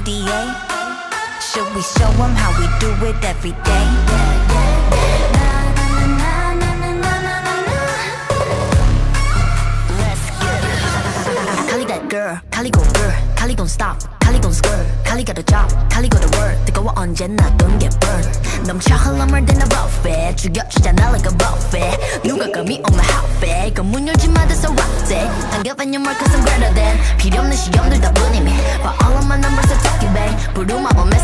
ADA? Should we show them how we do it every day? Kali that girl, Kali go girl, Kali gon' stop, Kali gon' squirt, Kali got a job, Kali go to work, 뜨거워 언제나 don't get burned. 넘쳐 흘러물 than a buffet, 죽여주잖아 like a buffet. 누가 감히 on my outfit, 그문 열지 마 that's a rock day. I'm giving cause I'm greater than 필요 없는 시험들 다 뿐이면, but all of my numbers Por uma promessa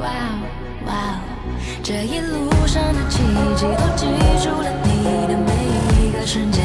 Wow Wow，这一路上的奇迹都记住了你的每一个瞬间。